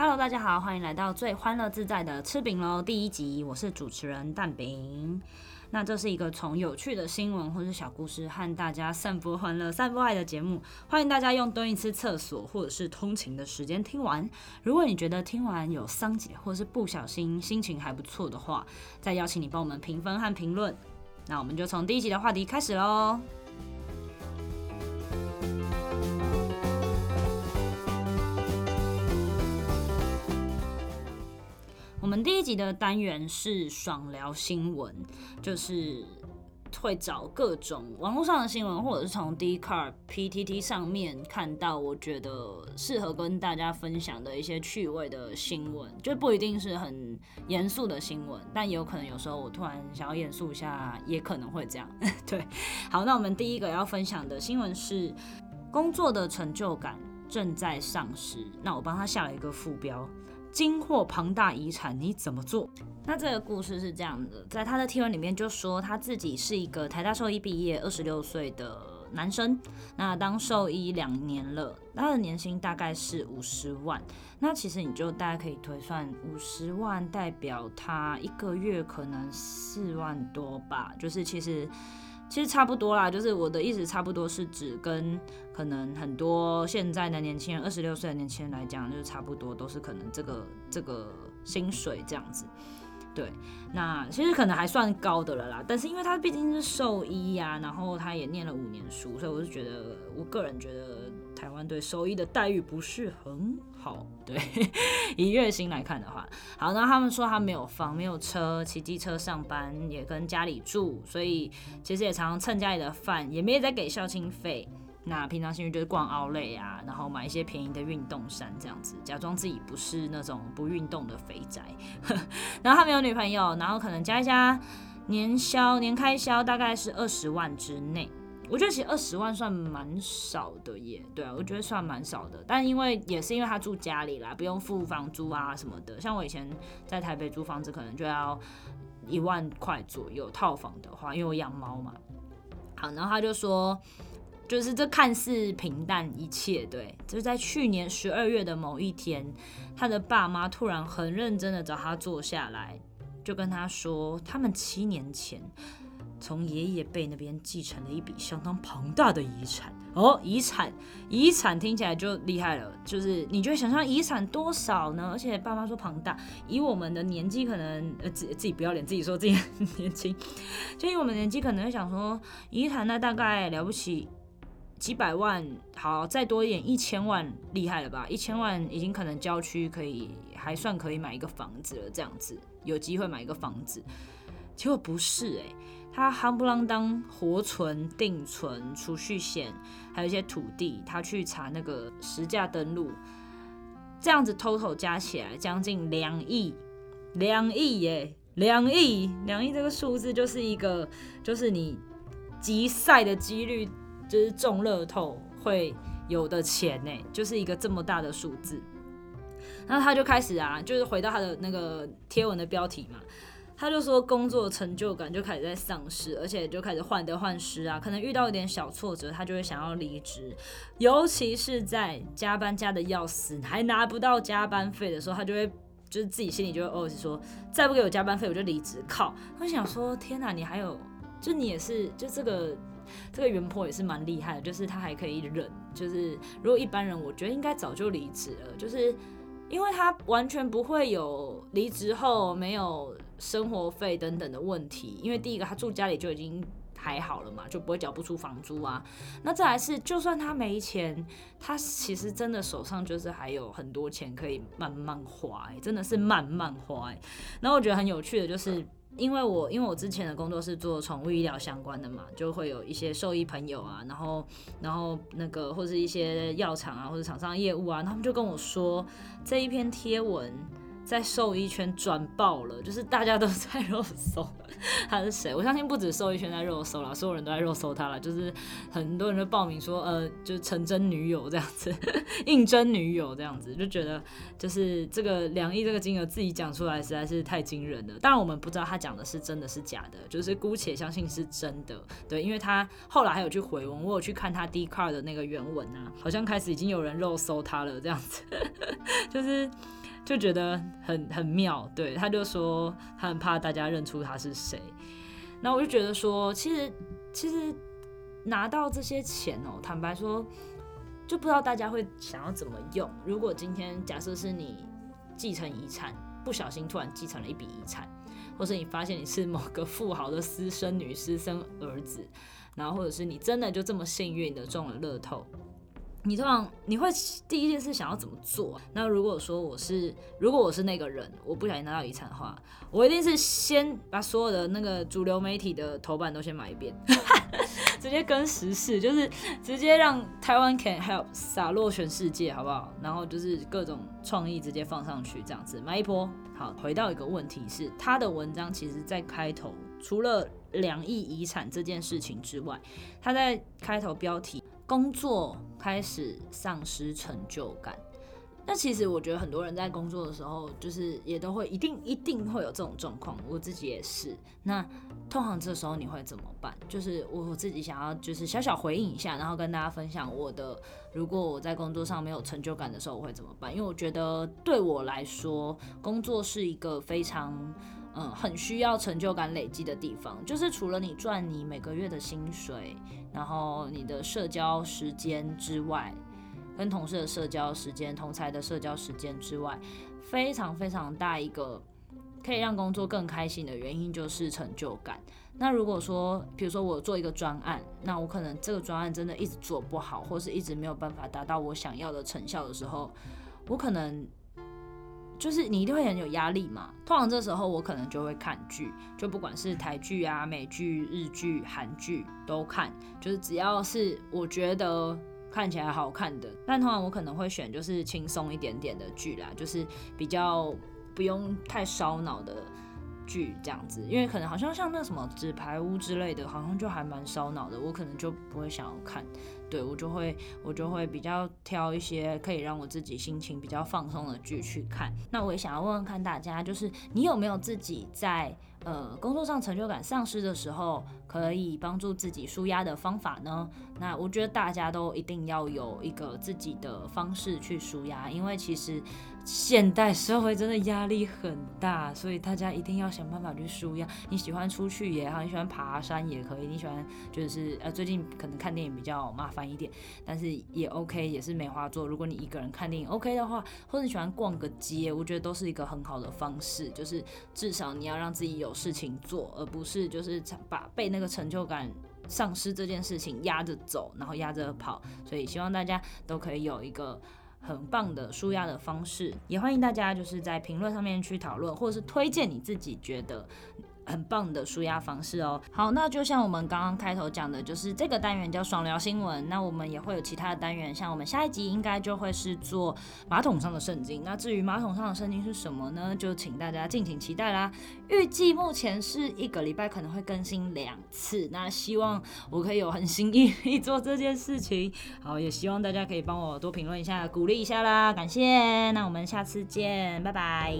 Hello，大家好，欢迎来到最欢乐自在的吃饼喽第一集，我是主持人蛋饼。那这是一个从有趣的新闻或是小故事和大家散播欢乐、散播爱的节目，欢迎大家用蹲一次厕所或者是通勤的时间听完。如果你觉得听完有桑姐或是不小心心情还不错的话，再邀请你帮我们评分和评论。那我们就从第一集的话题开始喽。我们第一集的单元是爽聊新闻，就是会找各种网络上的新闻，或者是从 Dcard、PTT 上面看到我觉得适合跟大家分享的一些趣味的新闻，就不一定是很严肃的新闻，但也有可能有时候我突然想要严肃一下，也可能会这样。对，好，那我们第一个要分享的新闻是工作的成就感正在丧失，那我帮他下了一个副标。惊获庞大遗产，你怎么做？那这个故事是这样的，在他的贴文里面就说他自己是一个台大兽医毕业，二十六岁的男生。那当兽医两年了，他的年薪大概是五十万。那其实你就大概可以推算，五十万代表他一个月可能四万多吧，就是其实。其实差不多啦，就是我的意思，差不多是指跟可能很多现在的年轻人，二十六岁的年轻人来讲，就是差不多都是可能这个这个薪水这样子。对，那其实可能还算高的了啦，但是因为他毕竟是兽医呀，然后他也念了五年书，所以我是觉得，我个人觉得台湾对兽医的待遇不是很好。对，以月薪来看的话，好，那他们说他没有房，没有车，骑机车上班，也跟家里住，所以其实也常常蹭家里的饭，也没在给孝亲费。那平常兴趣就是逛奥莱啊，然后买一些便宜的运动衫这样子，假装自己不是那种不运动的肥宅。然后他没有女朋友，然后可能加一加年销年开销大概是二十万之内。我觉得其实二十万算蛮少的耶，对啊，我觉得算蛮少的。但因为也是因为他住家里啦，不用付房租啊什么的。像我以前在台北租房子，可能就要一万块左右套房的话，因为我养猫嘛。好，然后他就说。就是这看似平淡一切，对，就是在去年十二月的某一天，他的爸妈突然很认真的找他坐下来，就跟他说，他们七年前从爷爷辈那边继承了一笔相当庞大的遗产。哦，遗产，遗产听起来就厉害了，就是你就会想象遗产多少呢？而且爸妈说庞大，以我们的年纪可能，呃，自自己不要脸，自己说自己年轻，就以我们年纪可能会想说，遗产那大概了不起。几百万，好，再多一点，一千万，厉害了吧？一千万已经可能郊区可以还算可以买一个房子了，这样子有机会买一个房子。结果不是诶，他夯不啷当活存、定存、储蓄险，还有一些土地，他去查那个实价登录，这样子 total 加起来将近两亿，两亿耶，两亿，两亿这个数字就是一个，就是你集赛的几率。就是中乐透会有的钱呢，就是一个这么大的数字。然后他就开始啊，就是回到他的那个贴文的标题嘛，他就说工作成就感就开始在丧失，而且就开始患得患失啊，可能遇到一点小挫折，他就会想要离职。尤其是在加班加的要死，还拿不到加班费的时候，他就会就是自己心里就会哦，是说再不给我加班费，我就离职。靠！我想说，天哪，你还有，就你也是，就这个。这个原 po 也是蛮厉害的，就是他还可以忍，就是如果一般人，我觉得应该早就离职了，就是因为他完全不会有离职后没有生活费等等的问题，因为第一个他住家里就已经还好了嘛，就不会缴不出房租啊。那再来是，就算他没钱，他其实真的手上就是还有很多钱可以慢慢花，欸，真的是慢慢花，欸。然后我觉得很有趣的就是。因为我因为我之前的工作是做宠物医疗相关的嘛，就会有一些兽医朋友啊，然后然后那个或是一些药厂啊或者厂商业务啊，他们就跟我说这一篇贴文。在兽医圈转爆了，就是大家都在肉搜 他是谁。我相信不止兽医圈在肉搜了，所有人都在肉搜他了。就是很多人都报名说，呃，就是成真女友这样子，应征女友这样子，就觉得就是这个两亿这个金额自己讲出来实在是太惊人了。当然我们不知道他讲的是真的是假的，就是姑且相信是真的。对，因为他后来还有去回文，我有去看他 d car 的那个原文啊，好像开始已经有人肉搜他了这样子，就是。就觉得很很妙。对，他就说他很怕大家认出他是谁。那我就觉得说，其实其实拿到这些钱哦、坦白说，就不知道大家会想要怎么用。如果今天假设是你继承遗产，不小心突然继承了一笔遗产，或是你发现你是某个富豪的私生女、私生儿子，然后或者是你真的就这么幸运的中了乐透。你通常你会第一件事想要怎么做？那如果说我是，如果我是那个人，我不小心拿到遗产的话，我一定是先把所有的那个主流媒体的头版都先买一遍，直接跟时事，就是直接让台湾 can help 洒落全世界，好不好？然后就是各种创意直接放上去，这样子买一波。好，回到一个问题是，他的文章其实在开头除了两亿遗产这件事情之外，他在开头标题。工作开始丧失成就感，那其实我觉得很多人在工作的时候，就是也都会一定一定会有这种状况，我自己也是。那通常这时候你会怎么办？就是我我自己想要就是小小回应一下，然后跟大家分享我的，如果我在工作上没有成就感的时候，我会怎么办？因为我觉得对我来说，工作是一个非常。嗯，很需要成就感累积的地方，就是除了你赚你每个月的薪水，然后你的社交时间之外，跟同事的社交时间、同侪的社交时间之外，非常非常大一个可以让工作更开心的原因就是成就感。那如果说，比如说我做一个专案，那我可能这个专案真的一直做不好，或是一直没有办法达到我想要的成效的时候，我可能。就是你一定会很有压力嘛，通常这时候我可能就会看剧，就不管是台剧啊、美剧、日剧、韩剧都看，就是只要是我觉得看起来好看的，但通常我可能会选就是轻松一点点的剧啦，就是比较不用太烧脑的剧这样子，因为可能好像像那什么纸牌屋之类的，好像就还蛮烧脑的，我可能就不会想要看。对，我就会我就会比较挑一些可以让我自己心情比较放松的剧去看。那我也想要问问看大家，就是你有没有自己在呃工作上成就感丧失的时候，可以帮助自己舒压的方法呢？那我觉得大家都一定要有一个自己的方式去舒压，因为其实。现代社会真的压力很大，所以大家一定要想办法去舒压。你喜欢出去也好，你喜欢爬山也可以，你喜欢就是呃最近可能看电影比较麻烦一点，但是也 OK，也是没话做。如果你一个人看电影 OK 的话，或者你喜欢逛个街，我觉得都是一个很好的方式。就是至少你要让自己有事情做，而不是就是把被那个成就感丧失这件事情压着走，然后压着跑。所以希望大家都可以有一个。很棒的舒压的方式，也欢迎大家就是在评论上面去讨论，或者是推荐你自己觉得。很棒的舒压方式哦。好，那就像我们刚刚开头讲的，就是这个单元叫爽聊新闻。那我们也会有其他的单元，像我们下一集应该就会是做马桶上的圣经。那至于马桶上的圣经是什么呢？就请大家敬请期待啦。预计目前是一个礼拜可能会更新两次。那希望我可以有很心意力做这件事情。好，也希望大家可以帮我多评论一下，鼓励一下啦，感谢。那我们下次见，拜拜。